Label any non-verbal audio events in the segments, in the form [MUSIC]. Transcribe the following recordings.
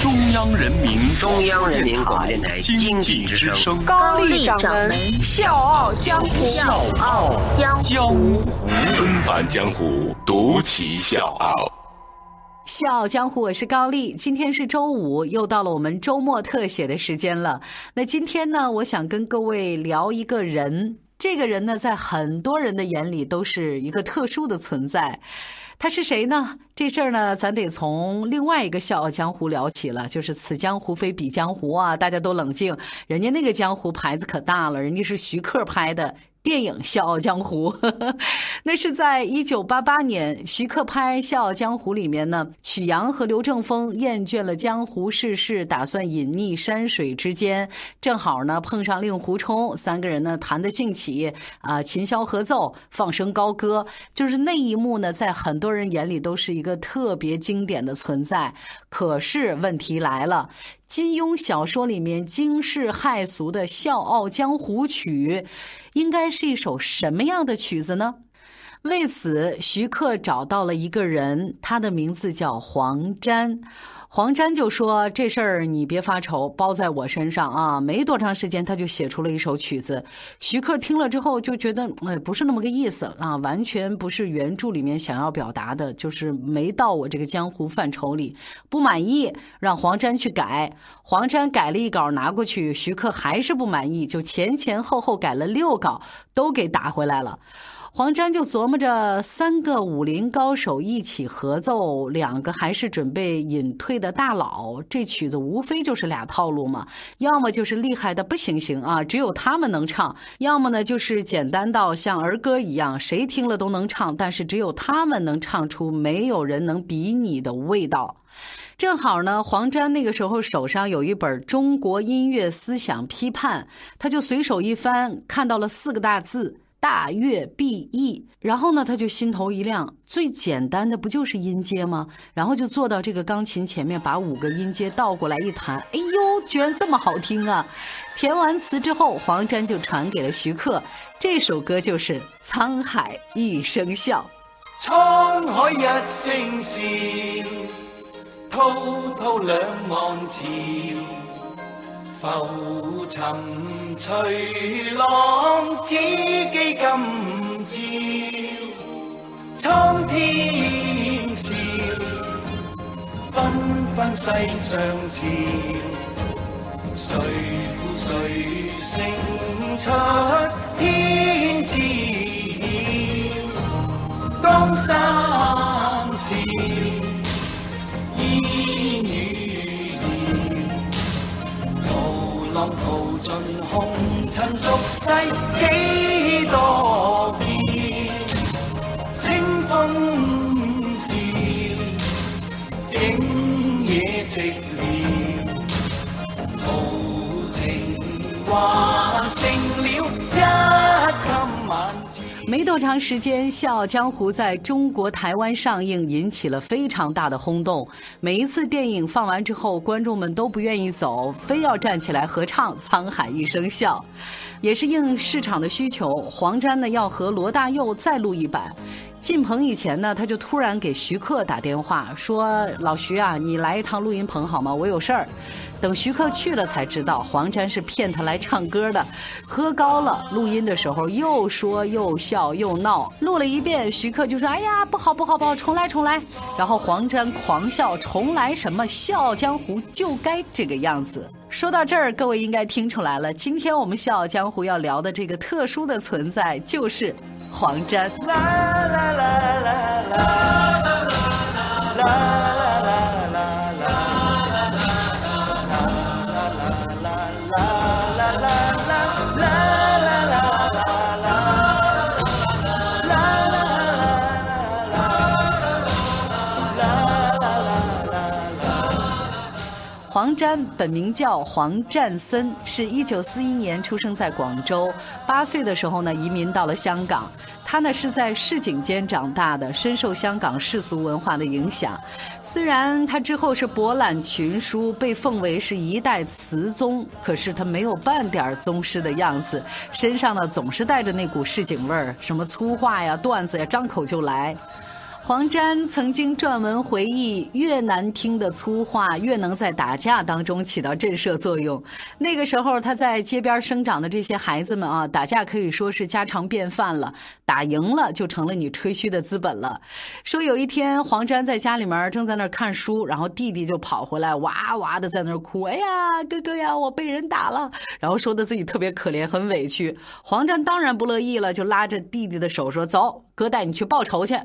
中央人民中央人民广播电台经经济之声。高丽掌门，笑傲江湖。笑傲江江湖。纷繁江湖，独骑笑傲。笑傲江湖，我是高丽。今天是周五，又到了我们周末特写的时间了。那今天呢，我想跟各位聊一个人。这个人呢，在很多人的眼里都是一个特殊的存在。他是谁呢？这事儿呢，咱得从另外一个《笑傲江湖》聊起了，就是“此江湖非彼江湖”啊！大家都冷静，人家那个江湖牌子可大了，人家是徐克拍的。电影《笑傲江湖》，[LAUGHS] 那是在一九八八年，徐克拍《笑傲江湖》里面呢，曲阳和刘正风厌倦了江湖世事，打算隐匿山水之间，正好呢碰上令狐冲，三个人呢谈得兴起，啊、琴箫合奏，放声高歌，就是那一幕呢，在很多人眼里都是一个特别经典的存在。可是问题来了。金庸小说里面惊世骇俗的《笑傲江湖曲》，应该是一首什么样的曲子呢？为此，徐克找到了一个人，他的名字叫黄沾。黄沾就说：“这事儿你别发愁，包在我身上啊！”没多长时间，他就写出了一首曲子。徐克听了之后就觉得，哎，不是那么个意思啊，完全不是原著里面想要表达的，就是没到我这个江湖范畴里，不满意，让黄沾去改。黄沾改了一稿拿过去，徐克还是不满意，就前前后后改了六稿，都给打回来了。黄沾就琢磨着，三个武林高手一起合奏，两个还是准备隐退的大佬，这曲子无非就是俩套路嘛，要么就是厉害的不行行啊，只有他们能唱；要么呢就是简单到像儿歌一样，谁听了都能唱，但是只有他们能唱出没有人能比拟的味道。正好呢，黄沾那个时候手上有一本《中国音乐思想批判》，他就随手一翻，看到了四个大字。大乐必易，然后呢，他就心头一亮，最简单的不就是音阶吗？然后就坐到这个钢琴前面，把五个音阶倒过来一弹，哎呦，居然这么好听啊！填完词之后，黄沾就传给了徐克，这首歌就是《沧海一声笑》。沧海一声笑，滔滔两岸潮，浮沉随浪，只记今朝；苍天笑，纷纷世上潮。谁负谁胜出？天知晓。江山笑。淘尽红尘俗世几多变，清风笑，静野寂寥，豪情关。没多长时间，《笑傲江湖》在中国台湾上映，引起了非常大的轰动。每一次电影放完之后，观众们都不愿意走，非要站起来合唱《沧海一声笑》。也是应市场的需求，黄沾呢要和罗大佑再录一版。进棚以前呢，他就突然给徐克打电话说：“老徐啊，你来一趟录音棚好吗？我有事儿。”等徐克去了才知道，黄沾是骗他来唱歌的。喝高了，录音的时候又说又笑又闹，录了一遍，徐克就说：“哎呀，不好不好不好，重来重来。”然后黄沾狂笑：“重来什么？笑傲江湖就该这个样子。”说到这儿，各位应该听出来了，今天我们笑傲江湖要聊的这个特殊的存在就是黄沾。啦啦啦啦啦啦啦啦啦。黄沾本名叫黄占森，是一九四一年出生在广州，八岁的时候呢移民到了香港。他呢是在市井间长大的，深受香港世俗文化的影响。虽然他之后是博览群书，被奉为是一代词宗，可是他没有半点宗师的样子，身上呢总是带着那股市井味儿，什么粗话呀、段子呀，张口就来。黄沾曾经撰文回忆，越难听的粗话越能在打架当中起到震慑作用。那个时候，他在街边生长的这些孩子们啊，打架可以说是家常便饭了。打赢了就成了你吹嘘的资本了。说有一天，黄沾在家里面正在那看书，然后弟弟就跑回来，哇哇的在那哭：“哎呀，哥哥呀，我被人打了。”然后说的自己特别可怜，很委屈。黄沾当然不乐意了，就拉着弟弟的手说：“走，哥带你去报仇去。”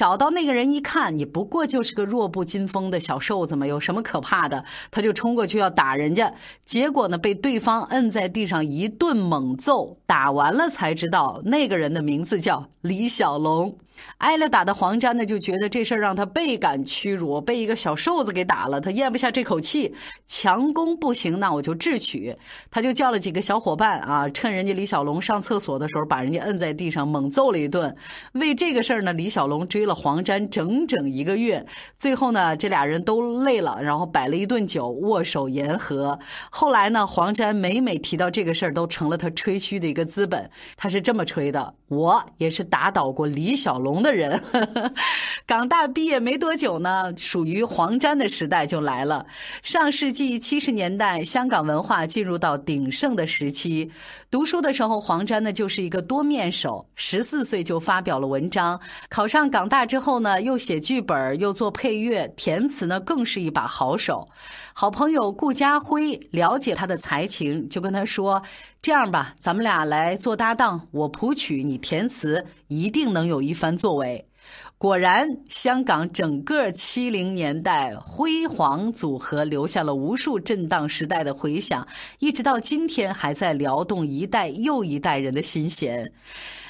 找到那个人一看，你不过就是个弱不禁风的小瘦子嘛，有什么可怕的？他就冲过去要打人家，结果呢被对方摁在地上一顿猛揍，打完了才知道那个人的名字叫李小龙。挨了打的黄沾呢，就觉得这事儿让他倍感屈辱，被一个小瘦子给打了，他咽不下这口气，强攻不行，那我就智取。他就叫了几个小伙伴啊，趁人家李小龙上厕所的时候，把人家摁在地上猛揍了一顿。为这个事儿呢，李小龙追了黄沾整整一个月，最后呢，这俩人都累了，然后摆了一顿酒，握手言和。后来呢，黄沾每每提到这个事儿，都成了他吹嘘的一个资本。他是这么吹的：我也是打倒过李小龙。龙的人，[LAUGHS] 港大毕业没多久呢，属于黄沾的时代就来了。上世纪七十年代，香港文化进入到鼎盛的时期。读书的时候，黄沾呢就是一个多面手，十四岁就发表了文章。考上港大之后呢，又写剧本，又做配乐，填词呢更是一把好手。好朋友顾家辉了解他的才情，就跟他说：“这样吧，咱们俩来做搭档，我谱曲，你填词，一定能有一番作为。”果然，香港整个七零年代辉煌组合留下了无数震荡时代的回响，一直到今天还在撩动一代又一代人的心弦。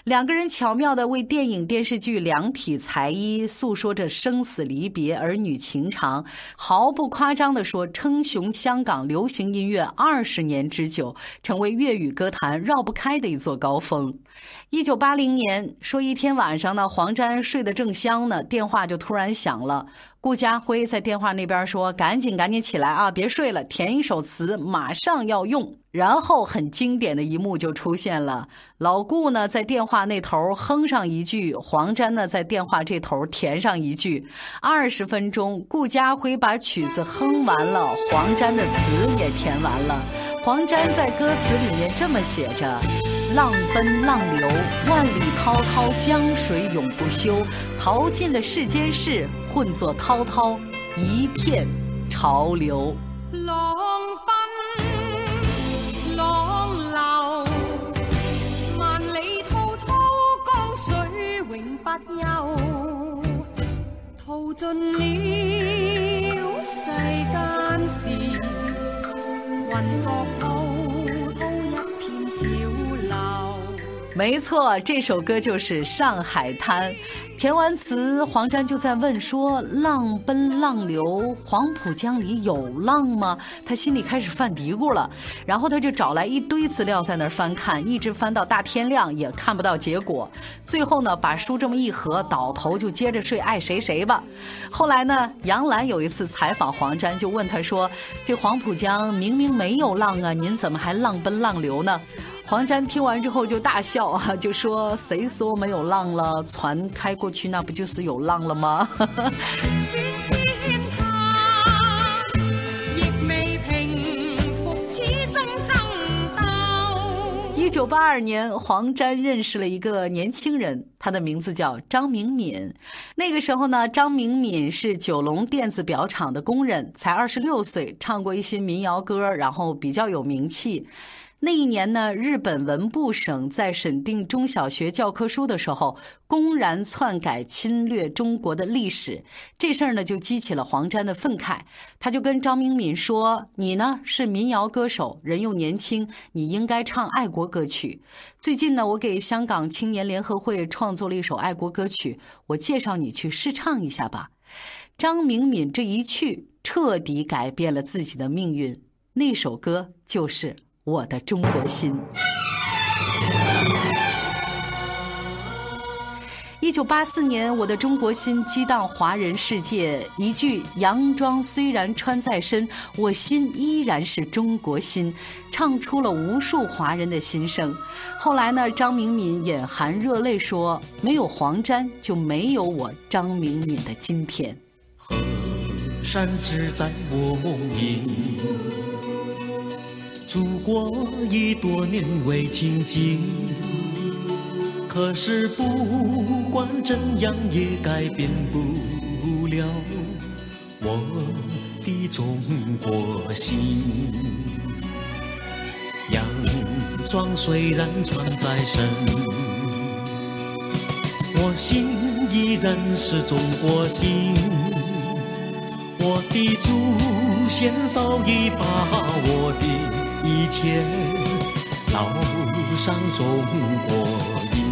两个人巧妙地为电影、电视剧量体裁衣，诉说着生死离别、儿女情长。毫不夸张地说，称雄香港流行音乐二十年之久，成为粤语歌坛绕不开的一座高峰。一九八零年，说一天晚上呢，黄沾睡得正香呢，电话就突然响了。顾家辉在电话那边说：“赶紧赶紧起来啊，别睡了，填一首词，马上要用。”然后很经典的一幕就出现了，老顾呢在电话那头哼上一句，黄沾呢在电话这头填上一句。二十分钟，顾家辉把曲子哼完了，黄沾的词也填完了。黄沾在歌词里面这么写着。浪奔浪流，万里滔滔江水永不休。淘尽了世间事，混作滔滔一片潮流。浪奔浪流，万里滔滔江水永不休。淘尽了世间事，混作滔滔一片潮。没错，这首歌就是《上海滩》。填完词，黄沾就在问说：“浪奔浪流，黄浦江里有浪吗？”他心里开始犯嘀咕了。然后他就找来一堆资料在那儿翻看，一直翻到大天亮也看不到结果。最后呢，把书这么一合，倒头就接着睡，爱谁谁吧。后来呢，杨澜有一次采访黄沾，就问他说：“这黄浦江明明没有浪啊，您怎么还浪奔浪流呢？”黄沾听完之后就大笑啊，[LAUGHS] 就说：“谁说没有浪了？船开过去，那不就是有浪了吗？” [LAUGHS] 一九八二年，黄沾认识了一个年轻人，他的名字叫张明敏。那个时候呢，张明敏是九龙电子表厂的工人，才二十六岁，唱过一些民谣歌，然后比较有名气。那一年呢，日本文部省在审定中小学教科书的时候，公然篡改侵略中国的历史，这事儿呢就激起了黄沾的愤慨。他就跟张明敏说：“你呢是民谣歌手，人又年轻，你应该唱爱国歌曲。最近呢，我给香港青年联合会创作了一首爱国歌曲，我介绍你去试唱一下吧。”张明敏这一去。彻底改变了自己的命运。那首歌就是《我的中国心》。一九八四年，《我的中国心》激荡华人世界，一句“洋装虽然穿在身，我心依然是中国心”，唱出了无数华人的心声。后来呢，张明敏眼含热泪说：“没有黄沾，就没有我张明敏的今天。”河山只在我梦萦，祖国已多年未亲近。可是不管怎样也改变不了我的中国心。洋装虽然穿在身，我心依然是中国心。我的祖先早已把我的一切烙上中国印。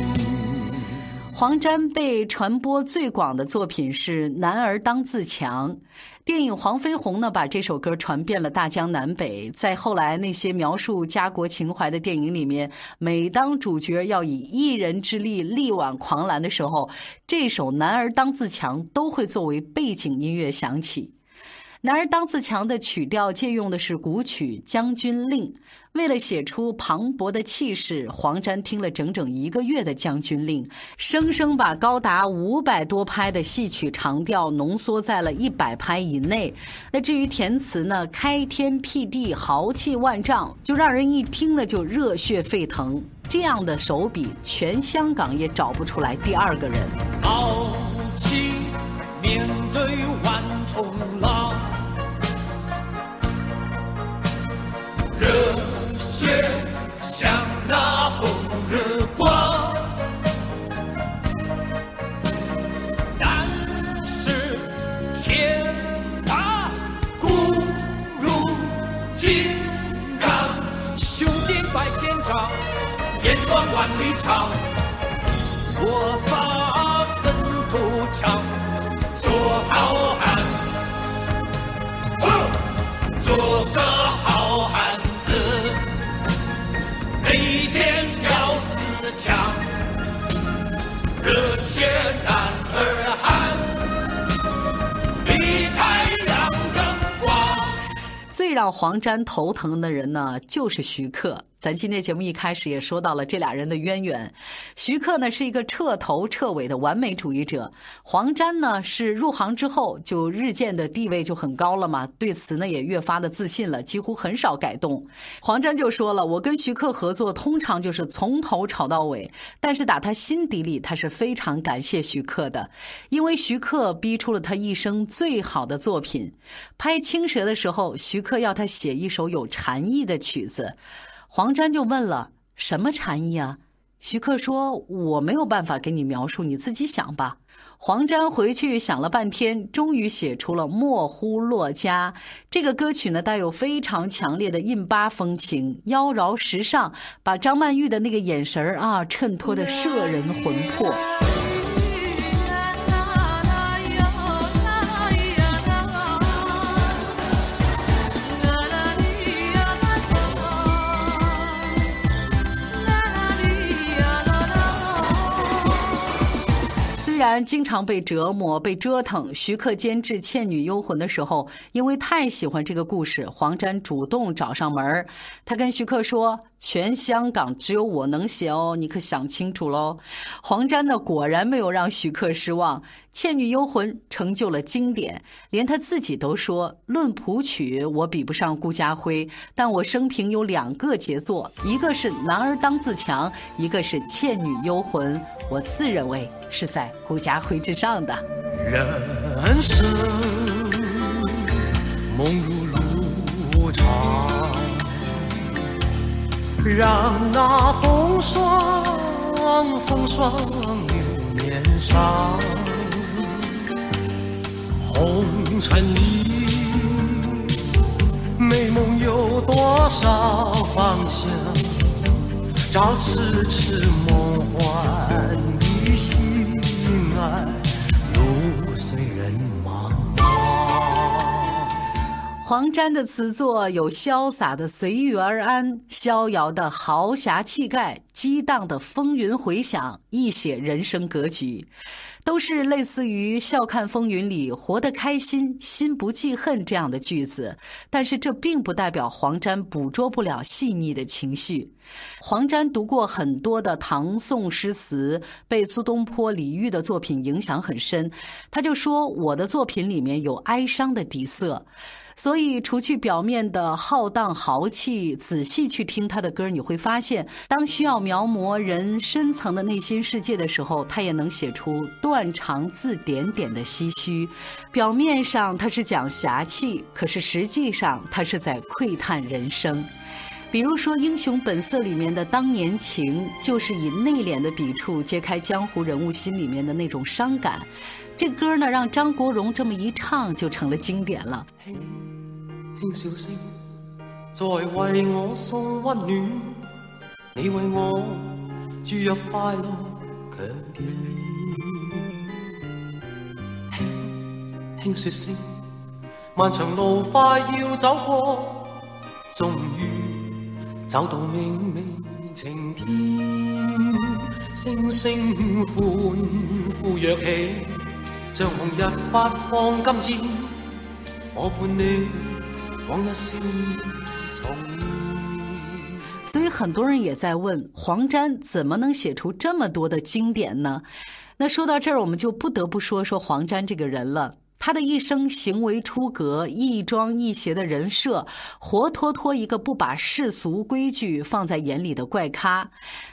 黄沾被传播最广的作品是《男儿当自强》，电影《黄飞鸿》呢把这首歌传遍了大江南北。在后来那些描述家国情怀的电影里面，每当主角要以一人之力力挽狂澜的时候，这首《男儿当自强》都会作为背景音乐响起。《男儿当自强》的曲调借用的是古曲《将军令》，为了写出磅礴的气势，黄沾听了整整一个月的《将军令》，生生把高达五百多拍的戏曲长调浓缩在了一百拍以内。那至于填词呢，开天辟地，豪气万丈，就让人一听了就热血沸腾。这样的手笔，全香港也找不出来第二个人。豪气面对万重浪。热血像那红日光，但是天大骨如金刚，胸襟百千丈，眼光万里长。强，热血男儿汉，比太阳更光。最让黄沾头疼的人呢，就是徐克。咱今天节目一开始也说到了这俩人的渊源，徐克呢是一个彻头彻尾的完美主义者，黄沾呢是入行之后就日渐的地位就很高了嘛，对此呢也越发的自信了，几乎很少改动。黄沾就说了，我跟徐克合作通常就是从头吵到尾，但是打他心底里他是非常感谢徐克的，因为徐克逼出了他一生最好的作品。拍《青蛇》的时候，徐克要他写一首有禅意的曲子。黄沾就问了：“什么禅意啊？”徐克说：“我没有办法给你描述，你自己想吧。”黄沾回去想了半天，终于写出了《莫呼洛家》这个歌曲呢，带有非常强烈的印巴风情，妖娆时尚，把张曼玉的那个眼神儿啊，衬托的摄人魂魄。虽然经常被折磨、被折腾，徐克监制《倩女幽魂》的时候，因为太喜欢这个故事，黄沾主动找上门。他跟徐克说：“全香港只有我能写哦，你可想清楚喽。”黄沾呢，果然没有让徐克失望，《倩女幽魂》成就了经典，连他自己都说：“论谱曲，我比不上顾家辉，但我生平有两个杰作，一个是《男儿当自强》，一个是《倩女幽魂》，我自认为是在。”顾家辉之上的人生梦如路长，让那风霜风霜留面上。红尘里，美梦有多少方向？找痴痴梦幻的心爱，黄沾的词作有潇洒的随遇而安，逍遥的豪侠气概，激荡的风云回响，一写人生格局，都是类似于《笑看风云》里“活得开心，心不记恨”这样的句子。但是这并不代表黄沾捕捉不了细腻的情绪。黄沾读过很多的唐宋诗词，被苏东坡、李煜的作品影响很深。他就说：“我的作品里面有哀伤的底色。”所以，除去表面的浩荡豪气，仔细去听他的歌，你会发现，当需要描摹人深层的内心世界的时候，他也能写出断肠字点点的唏嘘。表面上他是讲侠气，可是实际上他是在窥探人生。比如说《英雄本色》里面的《当年情》，就是以内敛的笔触揭开江湖人物心里面的那种伤感。这歌呢，让张国荣这么一唱，就成了经典了。轻轻笑声，在为我送温暖，你为我注入快乐强电。轻轻说声，漫长路快要走过，终于走到明媚晴天。星星欢呼跃起，像红日发放金箭，我伴你。所以很多人也在问黄沾怎么能写出这么多的经典呢？那说到这儿，我们就不得不说说黄沾这个人了。他的一生行为出格、亦庄亦邪的人设，活脱脱一个不把世俗规矩放在眼里的怪咖。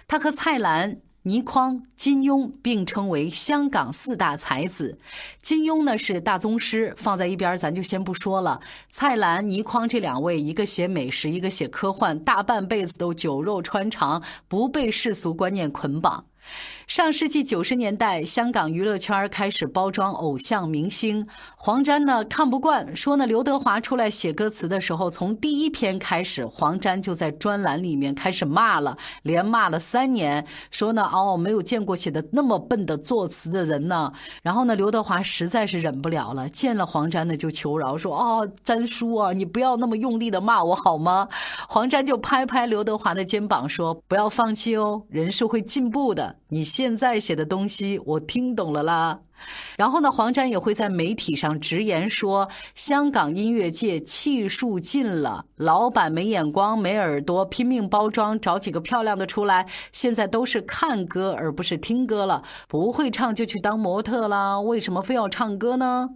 他和蔡澜。倪匡、金庸并称为香港四大才子。金庸呢是大宗师，放在一边咱就先不说了。蔡澜、倪匡这两位，一个写美食，一个写科幻，大半辈子都酒肉穿肠，不被世俗观念捆绑。上世纪九十年代，香港娱乐圈开始包装偶像明星。黄沾呢看不惯，说呢刘德华出来写歌词的时候，从第一篇开始，黄沾就在专栏里面开始骂了，连骂了三年，说呢哦没有见过写的那么笨的作词的人呢。然后呢刘德华实在是忍不了了，见了黄沾呢就求饶，说哦沾叔啊，你不要那么用力的骂我好吗？黄沾就拍拍刘德华的肩膀说不要放弃哦，人是会进步的。你现在写的东西我听懂了啦，然后呢，黄沾也会在媒体上直言说，香港音乐界气数尽了，老板没眼光没耳朵，拼命包装找几个漂亮的出来，现在都是看歌而不是听歌了，不会唱就去当模特啦，为什么非要唱歌呢？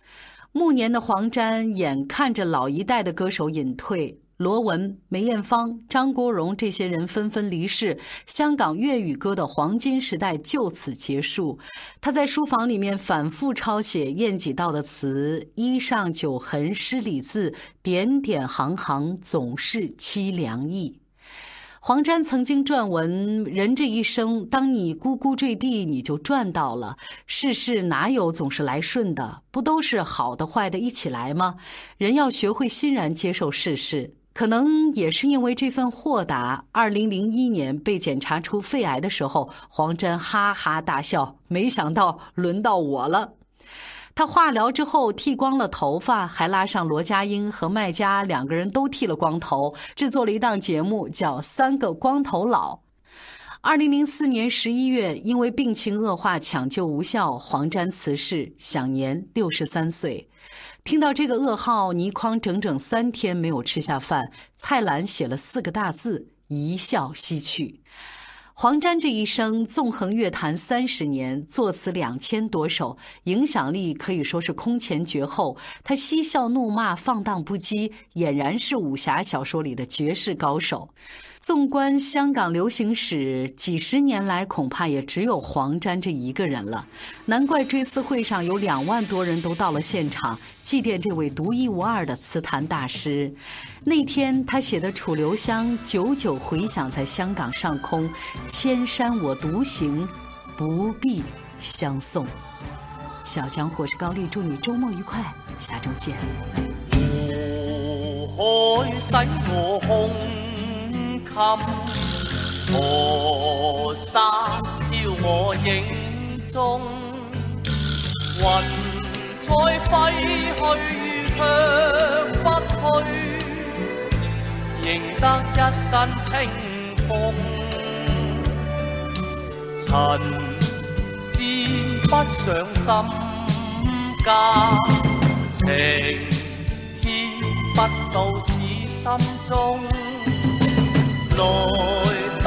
暮年的黄沾眼看着老一代的歌手隐退。罗文、梅艳芳、张国荣这些人纷纷离世，香港粤语歌的黄金时代就此结束。他在书房里面反复抄写晏几道的词：“衣上酒痕诗里字，点点行行总是凄凉意。”黄沾曾经撰文：“人这一生，当你咕咕坠地，你就赚到了。世事哪有总是来顺的？不都是好的坏的一起来吗？人要学会欣然接受世事。”可能也是因为这份豁达。二零零一年被检查出肺癌的时候，黄沾哈哈大笑。没想到轮到我了。他化疗之后剃光了头发，还拉上罗家英和麦家两个人都剃了光头，制作了一档节目叫《三个光头佬》。二零零四年十一月，因为病情恶化，抢救无效，黄沾辞世，享年六十三岁。听到这个噩耗，倪匡整整三天没有吃下饭。蔡澜写了四个大字：一笑西去。黄沾这一生纵横乐坛三十年，作词两千多首，影响力可以说是空前绝后。他嬉笑怒骂，放荡不羁，俨然是武侠小说里的绝世高手。纵观香港流行史，几十年来恐怕也只有黄沾这一个人了。难怪追思会上有两万多人都到了现场，祭奠这位独一无二的词坛大师。那天他写的《楚留香》久久回响在香港上空，千山我独行，不必相送。小江或是高丽，祝你周末愉快，下周见。海使我空。河山飘我影中，云彩挥去却不去。仍得一身清风。尘沾不上心间，情牵不到此心中。Illinois.